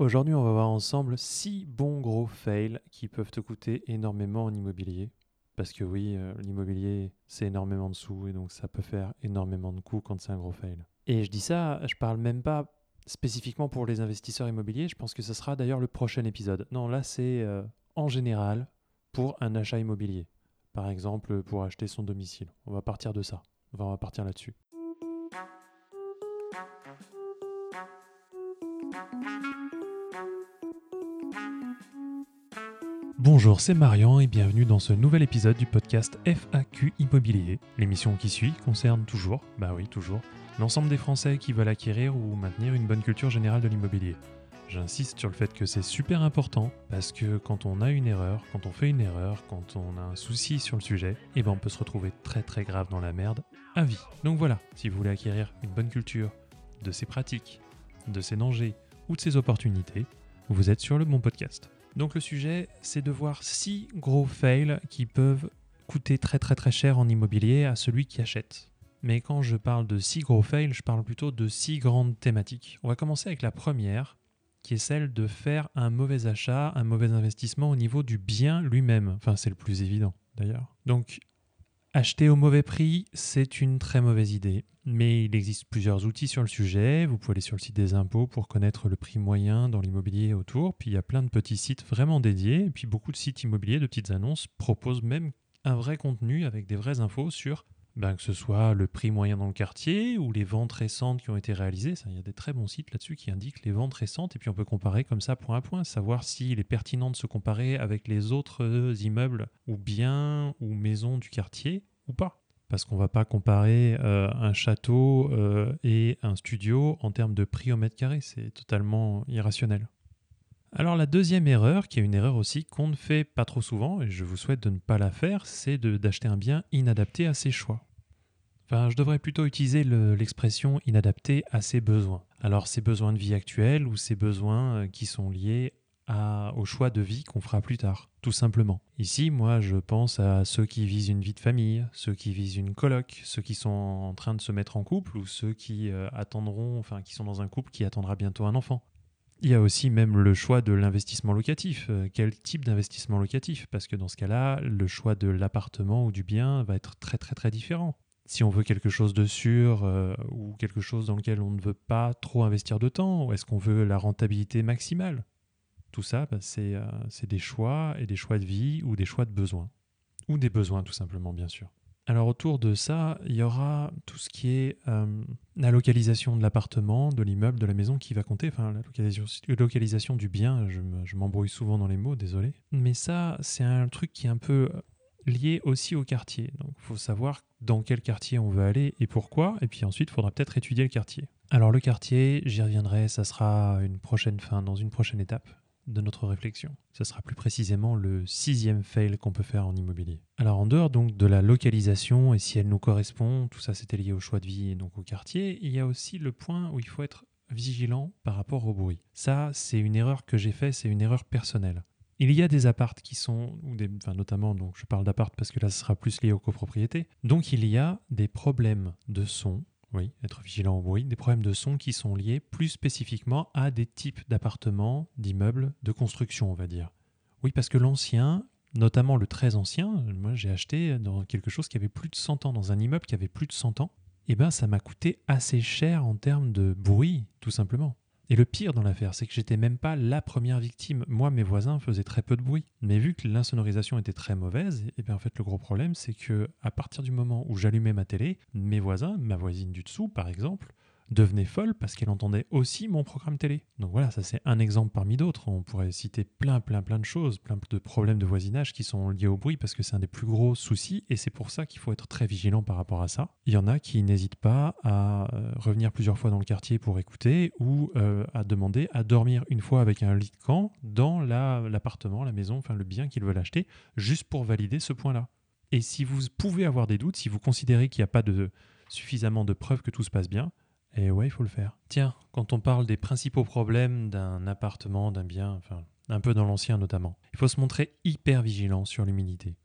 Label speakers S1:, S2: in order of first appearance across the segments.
S1: Aujourd'hui, on va voir ensemble 6 bons gros fails qui peuvent te coûter énormément en immobilier. Parce que oui, euh, l'immobilier, c'est énormément de sous et donc ça peut faire énormément de coûts quand c'est un gros fail. Et je dis ça, je parle même pas spécifiquement pour les investisseurs immobiliers, je pense que ce sera d'ailleurs le prochain épisode. Non, là c'est euh, en général pour un achat immobilier. Par exemple, pour acheter son domicile. On va partir de ça. On va partir là-dessus. Bonjour, c'est Marian et bienvenue dans ce nouvel épisode du podcast FAQ Immobilier. L'émission qui suit concerne toujours, bah oui, toujours, l'ensemble des Français qui veulent acquérir ou maintenir une bonne culture générale de l'immobilier. J'insiste sur le fait que c'est super important parce que quand on a une erreur, quand on fait une erreur, quand on a un souci sur le sujet, eh ben on peut se retrouver très très grave dans la merde à vie. Donc voilà, si vous voulez acquérir une bonne culture de ses pratiques, de ses dangers ou de ses opportunités, vous êtes sur le bon podcast. Donc le sujet, c'est de voir six gros fails qui peuvent coûter très très très cher en immobilier à celui qui achète. Mais quand je parle de six gros fails, je parle plutôt de six grandes thématiques. On va commencer avec la première, qui est celle de faire un mauvais achat, un mauvais investissement au niveau du bien lui-même. Enfin, c'est le plus évident d'ailleurs. Donc, acheter au mauvais prix, c'est une très mauvaise idée mais il existe plusieurs outils sur le sujet. Vous pouvez aller sur le site des impôts pour connaître le prix moyen dans l'immobilier autour. Puis il y a plein de petits sites vraiment dédiés. Et puis beaucoup de sites immobiliers, de petites annonces, proposent même un vrai contenu avec des vraies infos sur ben, que ce soit le prix moyen dans le quartier ou les ventes récentes qui ont été réalisées. il y a des très bons sites là-dessus qui indiquent les ventes récentes et puis on peut comparer comme ça point à point, savoir s'il est pertinent de se comparer avec les autres immeubles ou biens ou maisons du quartier ou pas parce qu'on ne va pas comparer euh, un château euh, et un studio en termes de prix au mètre carré, c'est totalement irrationnel. Alors la deuxième erreur, qui est une erreur aussi qu'on ne fait pas trop souvent, et je vous souhaite de ne pas la faire, c'est d'acheter un bien inadapté à ses choix. Enfin, je devrais plutôt utiliser l'expression inadapté à ses besoins. Alors ses besoins de vie actuels ou ses besoins euh, qui sont liés au choix de vie qu'on fera plus tard, tout simplement. Ici, moi, je pense à ceux qui visent une vie de famille, ceux qui visent une coloc, ceux qui sont en train de se mettre en couple ou ceux qui euh, attendront, enfin, qui sont dans un couple qui attendra bientôt un enfant. Il y a aussi même le choix de l'investissement locatif. Euh, quel type d'investissement locatif? Parce que dans ce cas-là, le choix de l'appartement ou du bien va être très très très différent. Si on veut quelque chose de sûr euh, ou quelque chose dans lequel on ne veut pas trop investir de temps, ou est-ce qu'on veut la rentabilité maximale? Tout ça, bah, euh, c'est des choix et des choix de vie ou des choix de besoins. Ou des besoins tout simplement, bien sûr. Alors autour de ça, il y aura tout ce qui est euh, la localisation de l'appartement, de l'immeuble, de la maison qui va compter, enfin la localisation, localisation du bien, je m'embrouille souvent dans les mots, désolé. Mais ça, c'est un truc qui est un peu lié aussi au quartier. Donc il faut savoir dans quel quartier on veut aller et pourquoi, et puis ensuite il faudra peut-être étudier le quartier. Alors le quartier, j'y reviendrai, ça sera une prochaine fin, dans une prochaine étape de notre réflexion. Ce sera plus précisément le sixième fail qu'on peut faire en immobilier. Alors en dehors donc de la localisation et si elle nous correspond, tout ça c'était lié au choix de vie et donc au quartier, il y a aussi le point où il faut être vigilant par rapport au bruit. Ça, c'est une erreur que j'ai faite, c'est une erreur personnelle. Il y a des appartes qui sont, ou des, enfin notamment, donc je parle d'appart parce que là ce sera plus lié aux copropriétés. Donc il y a des problèmes de son oui, être vigilant au bruit, des problèmes de son qui sont liés plus spécifiquement à des types d'appartements, d'immeubles, de construction, on va dire. Oui, parce que l'ancien, notamment le très ancien, moi j'ai acheté dans quelque chose qui avait plus de 100 ans, dans un immeuble qui avait plus de 100 ans, et eh ben ça m'a coûté assez cher en termes de bruit, tout simplement. Et le pire dans l'affaire, c'est que j'étais même pas la première victime. Moi, mes voisins faisaient très peu de bruit. Mais vu que l'insonorisation était très mauvaise, et eh bien en fait le gros problème, c'est que à partir du moment où j'allumais ma télé, mes voisins, ma voisine du dessous par exemple, devenait folle parce qu'elle entendait aussi mon programme télé. Donc voilà, ça c'est un exemple parmi d'autres. On pourrait citer plein, plein, plein de choses, plein de problèmes de voisinage qui sont liés au bruit parce que c'est un des plus gros soucis et c'est pour ça qu'il faut être très vigilant par rapport à ça. Il y en a qui n'hésitent pas à euh, revenir plusieurs fois dans le quartier pour écouter ou euh, à demander à dormir une fois avec un lit de camp dans l'appartement, la, maison, enfin le bien qu'ils veulent acheter, juste pour valider ce point-là. Et si vous pouvez avoir des doutes, si vous considérez qu'il n'y a pas de, suffisamment de preuves que tout se passe bien, et ouais, il faut le faire. Tiens, quand on parle des principaux problèmes d'un appartement, d'un bien, enfin, un peu dans l'ancien notamment, il faut se montrer hyper vigilant sur l'humidité.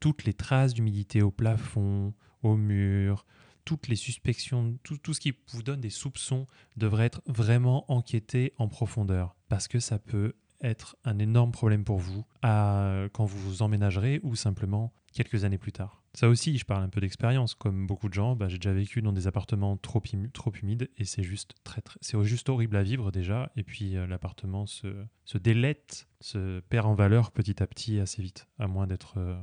S1: Toutes les traces d'humidité au plafond, au mur, toutes les suspicions, tout, tout, ce qui vous donne des soupçons devrait être vraiment enquêté en profondeur. parce que ça peut être un énorme problème pour vous à, quand vous vous emménagerez ou simplement quelques années plus tard. Ça aussi, je parle un peu d'expérience. Comme beaucoup de gens, bah, j'ai déjà vécu dans des appartements trop, humides et c'est juste, très, c'est juste horrible à vivre déjà. Et puis euh, l'appartement se, se délète, se perd en valeur petit à petit assez vite, à moins d'être euh,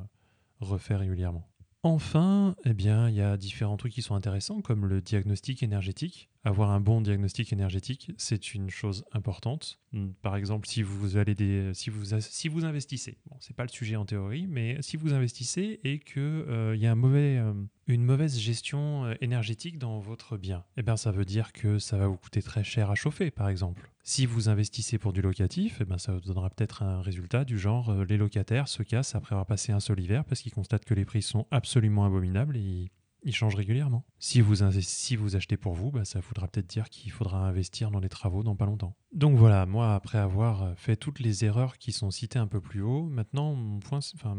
S1: refait régulièrement. Enfin, eh bien, il y a différents trucs qui sont intéressants, comme le diagnostic énergétique. Avoir un bon diagnostic énergétique, c'est une chose importante. Hmm, par exemple, si vous allez si vous, investissez, bon, c'est pas le sujet en théorie, mais si vous investissez et que euh, il y a euh, une mauvaise gestion euh, énergétique dans votre bien, eh bien, ça veut dire que ça va vous coûter très cher à chauffer, par exemple. Si vous investissez pour du locatif, eh ben ça vous donnera peut-être un résultat du genre les locataires se cassent après avoir passé un seul hiver parce qu'ils constatent que les prix sont absolument abominables et ils changent régulièrement. Si vous, achetez pour vous, bah, ça voudra peut-être dire qu'il faudra investir dans les travaux dans pas longtemps. Donc voilà, moi, après avoir fait toutes les erreurs qui sont citées un peu plus haut, maintenant, mon point, enfin,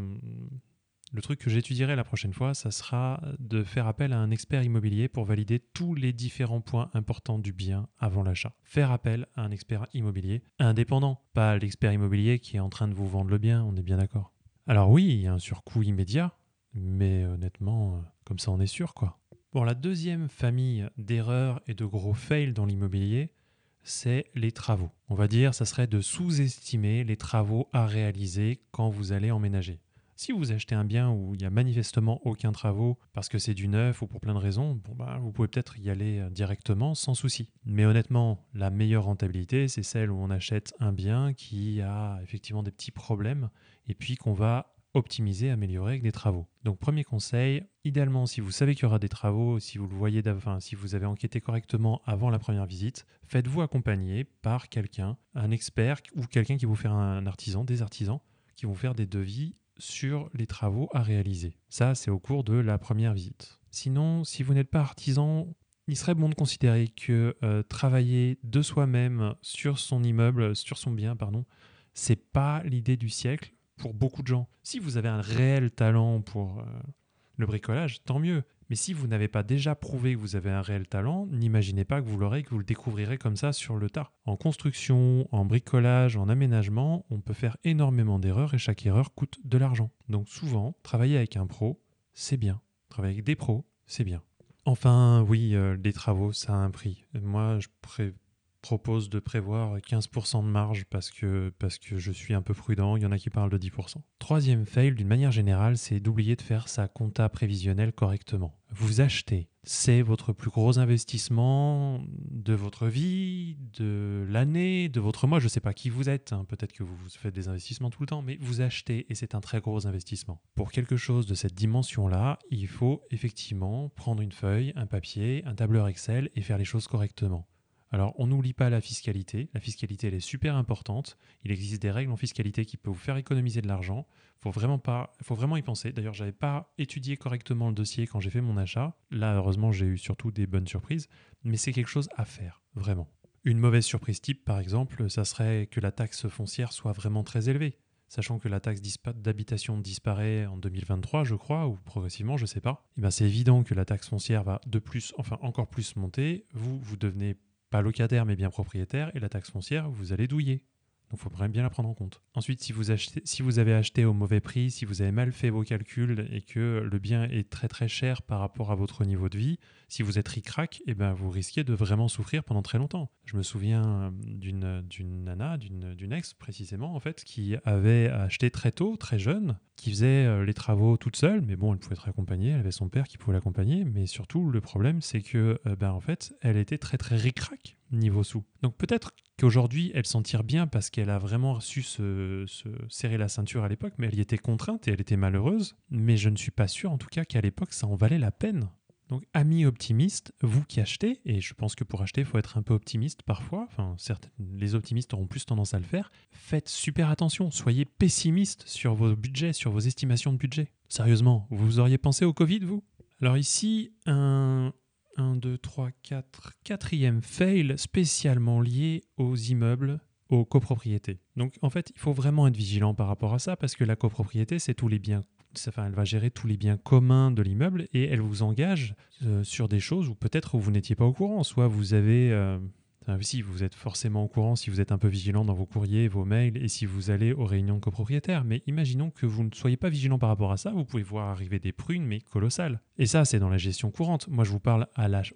S1: le truc que j'étudierai la prochaine fois, ça sera de faire appel à un expert immobilier pour valider tous les différents points importants du bien avant l'achat. Faire appel à un expert immobilier indépendant, pas l'expert immobilier qui est en train de vous vendre le bien, on est bien d'accord. Alors oui, il y a un surcoût immédiat, mais honnêtement, euh, comme ça on est sûr quoi. Bon, la deuxième famille d'erreurs et de gros fails dans l'immobilier, c'est les travaux. On va dire, ça serait de sous-estimer les travaux à réaliser quand vous allez emménager. Si vous achetez un bien où il n'y a manifestement aucun travaux parce que c'est du neuf ou pour plein de raisons, bon bah, vous pouvez peut-être y aller euh, directement sans souci. Mais honnêtement, la meilleure rentabilité, c'est celle où on achète un bien qui a effectivement des petits problèmes et puis qu'on va optimiser, améliorer avec des travaux. Donc premier conseil, idéalement si vous savez qu'il y aura des travaux, si vous le voyez si vous avez enquêté correctement avant la première visite, faites-vous accompagner par quelqu'un, un expert ou quelqu'un qui vous fait un artisan, des artisans qui vont faire des devis sur les travaux à réaliser. Ça, c'est au cours de la première visite. Sinon, si vous n'êtes pas artisan, il serait bon de considérer que euh, travailler de soi-même sur son immeuble, sur son bien, pardon, c'est pas l'idée du siècle pour beaucoup de gens. Si vous avez un réel talent pour euh, le bricolage, tant mieux. Mais si vous n'avez pas déjà prouvé que vous avez un réel talent, n'imaginez pas que vous l'aurez, que vous le découvrirez comme ça sur le tas. En construction, en bricolage, en aménagement, on peut faire énormément d'erreurs et chaque erreur coûte de l'argent. Donc souvent, travailler avec un pro, c'est bien. Travailler avec des pros, c'est bien. Enfin, oui, euh, des travaux, ça a un prix. Moi, je préfère propose de prévoir 15% de marge parce que, parce que je suis un peu prudent, il y en a qui parlent de 10%. Troisième fail, d'une manière générale, c'est d'oublier de faire sa compta prévisionnelle correctement. Vous achetez, c'est votre plus gros investissement de votre vie, de l'année, de votre mois, je ne sais pas qui vous êtes, hein. peut-être que vous faites des investissements tout le temps, mais vous achetez et c'est un très gros investissement. Pour quelque chose de cette dimension-là, il faut effectivement prendre une feuille, un papier, un tableur Excel et faire les choses correctement. Alors, on n'oublie pas la fiscalité. La fiscalité, elle est super importante. Il existe des règles en fiscalité qui peuvent vous faire économiser de l'argent. Il faut vraiment y penser. D'ailleurs, j'avais pas étudié correctement le dossier quand j'ai fait mon achat. Là, heureusement, j'ai eu surtout des bonnes surprises. Mais c'est quelque chose à faire, vraiment. Une mauvaise surprise type, par exemple, ça serait que la taxe foncière soit vraiment très élevée. Sachant que la taxe d'habitation disparaît en 2023, je crois, ou progressivement, je ne sais pas. Eh ben, c'est évident que la taxe foncière va de plus, enfin encore plus monter. Vous, vous devenez pas locataire mais bien propriétaire, et la taxe foncière, vous allez douiller. Donc il faut bien la prendre en compte. Ensuite, si vous, achetez, si vous avez acheté au mauvais prix, si vous avez mal fait vos calculs et que le bien est très très cher par rapport à votre niveau de vie, si vous êtes ric-rac, eh ben, vous risquez de vraiment souffrir pendant très longtemps. Je me souviens euh, d'une, nana, d'une, d'une ex précisément, en fait, qui avait acheté très tôt, très jeune, qui faisait euh, les travaux toute seule, mais bon, elle pouvait être accompagnée, elle avait son père qui pouvait l'accompagner, mais surtout le problème c'est que, euh, ben, en fait, elle était très très ric-rac niveau sous. Donc peut-être qu'aujourd'hui, elle s'en tire bien parce qu'elle a vraiment su se, serrer la ceinture à l'époque, mais elle y était contrainte et elle était malheureuse. Mais je ne suis pas sûr, en tout cas, qu'à l'époque, ça en valait la peine. Donc, amis optimistes, vous qui achetez, et je pense que pour acheter, il faut être un peu optimiste parfois, enfin, les optimistes auront plus tendance à le faire, faites super attention, soyez pessimiste sur vos budgets, sur vos estimations de budget. Sérieusement, vous auriez pensé au Covid, vous? Alors ici, un, 1, 2, 3, 4, quatrième fail spécialement lié aux immeubles, aux copropriétés. Donc en fait, il faut vraiment être vigilant par rapport à ça parce que la copropriété, c'est tous les biens Enfin, elle va gérer tous les biens communs de l'immeuble et elle vous engage euh, sur des choses où peut-être vous n'étiez pas au courant. Soit vous avez, euh, si vous êtes forcément au courant, si vous êtes un peu vigilant dans vos courriers, vos mails et si vous allez aux réunions de copropriétaires. Mais imaginons que vous ne soyez pas vigilant par rapport à ça, vous pouvez voir arriver des prunes, mais colossales. Et ça, c'est dans la gestion courante. Moi, je vous parle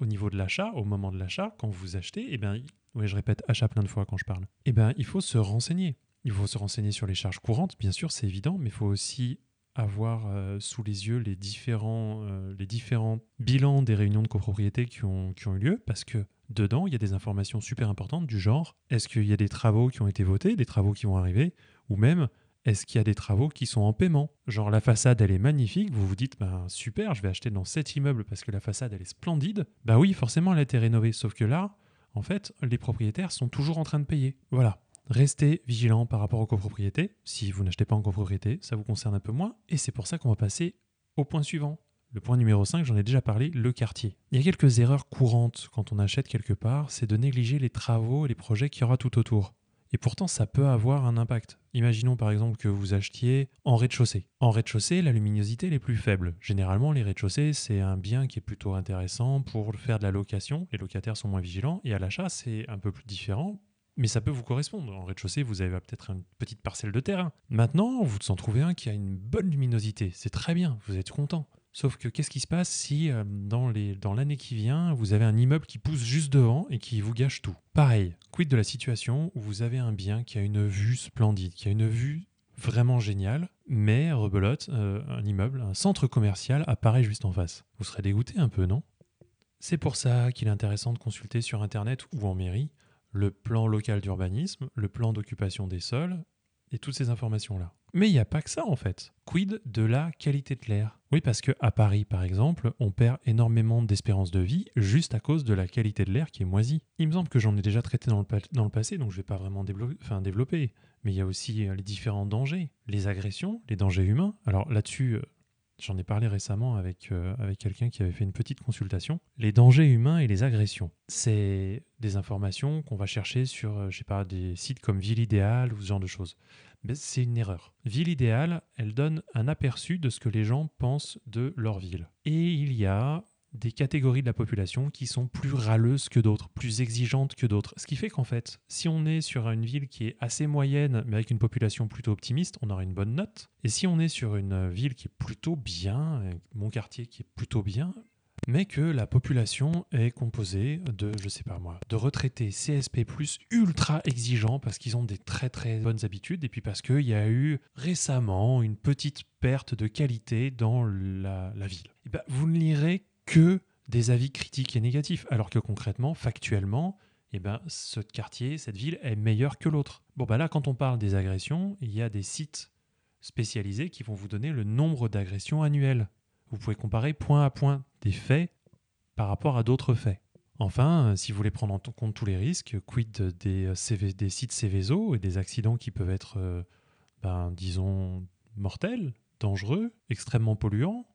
S1: au niveau de l'achat, au moment de l'achat, quand vous achetez, eh bien, oui, je répète achat plein de fois quand je parle. Eh bien, il faut se renseigner. Il faut se renseigner sur les charges courantes, bien sûr, c'est évident, mais il faut aussi avoir euh, sous les yeux les différents, euh, les différents bilans des réunions de copropriété qui ont, qui ont eu lieu, parce que dedans, il y a des informations super importantes du genre, est-ce qu'il y a des travaux qui ont été votés, des travaux qui vont arriver, ou même, est-ce qu'il y a des travaux qui sont en paiement? Genre la façade, elle est magnifique, vous vous dites, ben super, je vais acheter dans cet immeuble parce que la façade, elle est splendide. Bah oui, forcément, elle a été rénovée, sauf que là, en fait, les propriétaires sont toujours en train de payer. Voilà. Restez vigilant par rapport aux copropriétés. Si vous n'achetez pas en copropriété, ça vous concerne un peu moins. Et c'est pour ça qu'on va passer au point suivant. Le point numéro 5, j'en ai déjà parlé, le quartier. Il y a quelques erreurs courantes quand on achète quelque part, c'est de négliger les travaux et les projets qu'il y aura tout autour. Et pourtant, ça peut avoir un impact. Imaginons par exemple que vous achetiez en rez-de-chaussée. En rez-de-chaussée, la luminosité est plus faible. Généralement, les rez-de-chaussée, c'est un bien qui est plutôt intéressant pour faire de la location. Les locataires sont moins vigilants. Et à l'achat, c'est un peu plus différent. Mais ça peut vous correspondre. En rez-de-chaussée, vous avez peut-être une petite parcelle de terrain. Maintenant, vous en trouvez un qui a une bonne luminosité. C'est très bien, vous êtes content. Sauf que qu'est-ce qui se passe si euh, dans, l'année qui vient, vous avez un immeuble qui pousse juste devant et qui vous gâche tout? Pareil, quid de la situation où vous avez un bien qui a une vue splendide, qui a une vue vraiment géniale, mais rebelote, euh, un immeuble, un centre commercial apparaît juste en face? Vous serez dégoûté un peu, non? C'est pour ça qu'il est intéressant de consulter sur Internet ou en mairie le plan local d'urbanisme, le plan d'occupation des sols et toutes ces informations-là. Mais il n'y a pas que ça en fait. Quid de la qualité de l'air? Oui, parce que à Paris, par exemple, on perd énormément d'espérance de vie juste à cause de la qualité de l'air qui est moisie. Il me semble que j'en ai déjà traité dans le, passé, donc je ne vais pas vraiment développer. Mais il y a aussi euh, les différents dangers, les agressions, les dangers humains. Alors là-dessus, euh, J'en ai parlé récemment avec, euh, avec quelqu'un qui avait fait une petite consultation. Les dangers humains et les agressions. C'est des informations qu'on va chercher sur, je sais pas, des sites comme Ville Idéale ou ce genre de choses c'est une erreur. Ville idéale, elle donne un aperçu de ce que les gens pensent de leur ville. Et il y a des catégories de la population qui sont plus râleuses que d'autres, plus exigeantes que d'autres. Ce qui fait qu'en fait, si on est sur une ville qui est assez moyenne, mais avec une population plutôt optimiste, on aura une bonne note. Et si on est sur une ville qui est plutôt bien, mon quartier qui est plutôt bien, mais que la population est composée de, je sais pas moi, de retraités CSP+, ultra exigeants parce qu'ils ont des très très bonnes habitudes et puis parce qu'il y a eu récemment une petite perte de qualité dans la, ville. Et eh ben, vous ne lirez que des avis critiques et négatifs, alors que concrètement, factuellement, eh ben, ce quartier, cette ville est meilleure que l'autre. Bon, bah là, quand on parle des agressions, il y a des sites spécialisés qui vont vous donner le nombre d'agressions annuelles. Vous pouvez comparer point à point des faits par rapport à d'autres faits. Enfin, si vous voulez prendre en compte tous les risques, quid des, euh, des sites Céveso et des accidents qui peuvent être, euh, ben, disons, mortels, dangereux, extrêmement polluants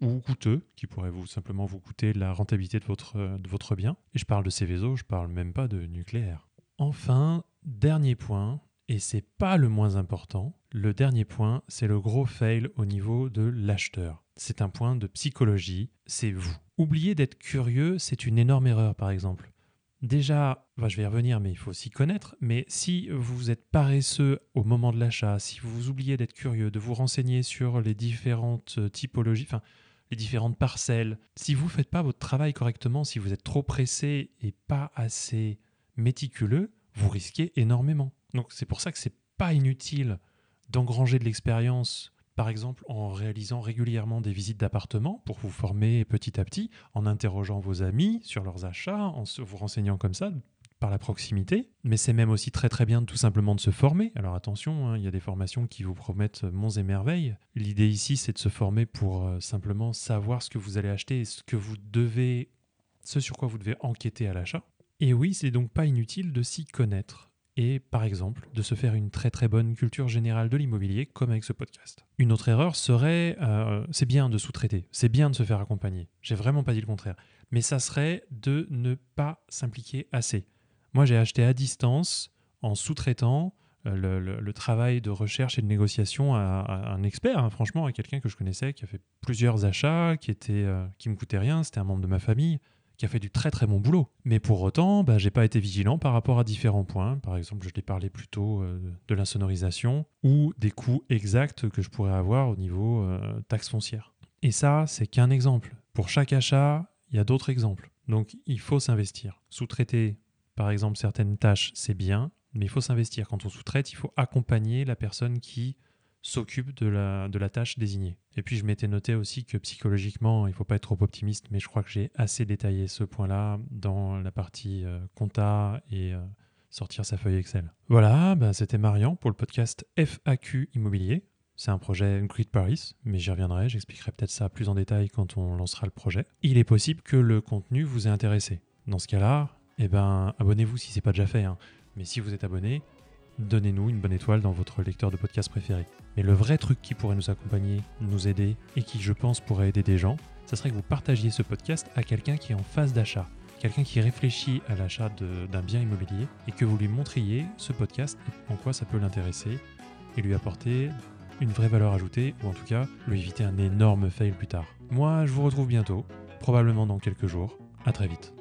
S1: ou coûteux, qui pourraient vous simplement vous coûter la rentabilité de votre, euh, de votre bien. Et je parle de Céveso, je parle même pas de nucléaire. Enfin, dernier point, et c'est pas le moins important, le dernier point, c'est le gros fail au niveau de l'acheteur. C'est un point de psychologie, c'est vous. Oublier d'être curieux, c'est une énorme erreur par exemple. Déjà, je vais y revenir, mais il faut s'y connaître. Mais si vous êtes paresseux au moment de l'achat, si vous oubliez d'être curieux, de vous renseigner sur les différentes typologies, enfin les différentes parcelles, si vous ne faites pas votre travail correctement, si vous êtes trop pressé et pas assez méticuleux, vous risquez énormément. Donc c'est pour ça que c'est pas inutile d'engranger de l'expérience, par exemple en réalisant régulièrement des visites d'appartements pour vous former petit à petit, en interrogeant vos amis sur leurs achats, en vous renseignant comme ça par la proximité, mais c'est même aussi très très bien tout simplement de se former. Alors attention, hein, il y a des formations qui vous promettent monts et merveilles. L'idée ici, c'est de se former pour euh, simplement savoir ce que vous allez acheter et ce que vous devez, ce sur quoi vous devez enquêter à l'achat. Et oui, c'est donc pas inutile de s'y connaître et par exemple de se faire une très très bonne culture générale de l'immobilier comme avec ce podcast. Une autre erreur serait, euh, c'est bien de sous-traiter, c'est bien de se faire accompagner, j'ai vraiment pas dit le contraire, mais ça serait de ne pas s'impliquer assez. Moi j'ai acheté à distance en sous-traitant euh, le, travail de recherche et de négociation à, un expert, hein, franchement à quelqu'un que je connaissais qui a fait plusieurs achats, qui, était, euh, qui me coûtait rien, c'était un membre de ma famille, qui a fait du très très bon boulot. Mais pour autant, bah, j'ai pas été vigilant par rapport à différents points. Par exemple, je l'ai parlé plutôt euh, de l'insonorisation ou des coûts exacts que je pourrais avoir au niveau euh, taxe foncière. Et ça, c'est qu'un exemple. Pour chaque achat, il y a d'autres exemples. Donc il faut s'investir. Sous-traiter, par exemple, certaines tâches, c'est bien, mais il faut s'investir. Quand on sous-traite, il faut accompagner la personne qui s'occupe de la, tâche désignée. Et puis je m'étais noté aussi que psychologiquement, il ne faut pas être trop optimiste, mais je crois que j'ai assez détaillé ce point-là dans la partie euh, compta et euh, sortir sa feuille Excel. Voilà, ben, c'était Marian pour le podcast FAQ Immobilier. C'est un projet Grid Paris, mais j'y reviendrai, j'expliquerai peut-être ça plus en détail quand on lancera le projet. Il est possible que le contenu vous ait intéressé. Dans ce cas-là, eh ben, abonnez-vous si ce n'est pas déjà fait. Hein. Mais si vous êtes abonné, donnez-nous une bonne étoile dans votre lecteur de podcast préféré. Mais le vrai truc qui pourrait nous accompagner, nous aider et qui, je pense, pourrait aider des gens, ça serait que vous partagiez ce podcast à quelqu'un qui est en phase d'achat, quelqu'un qui réfléchit à l'achat d'un bien immobilier et que vous lui montriez ce podcast en quoi ça peut l'intéresser et lui apporter une vraie valeur ajoutée ou en tout cas lui éviter un énorme fail plus tard. Moi, je vous retrouve bientôt, probablement dans quelques jours. À très vite.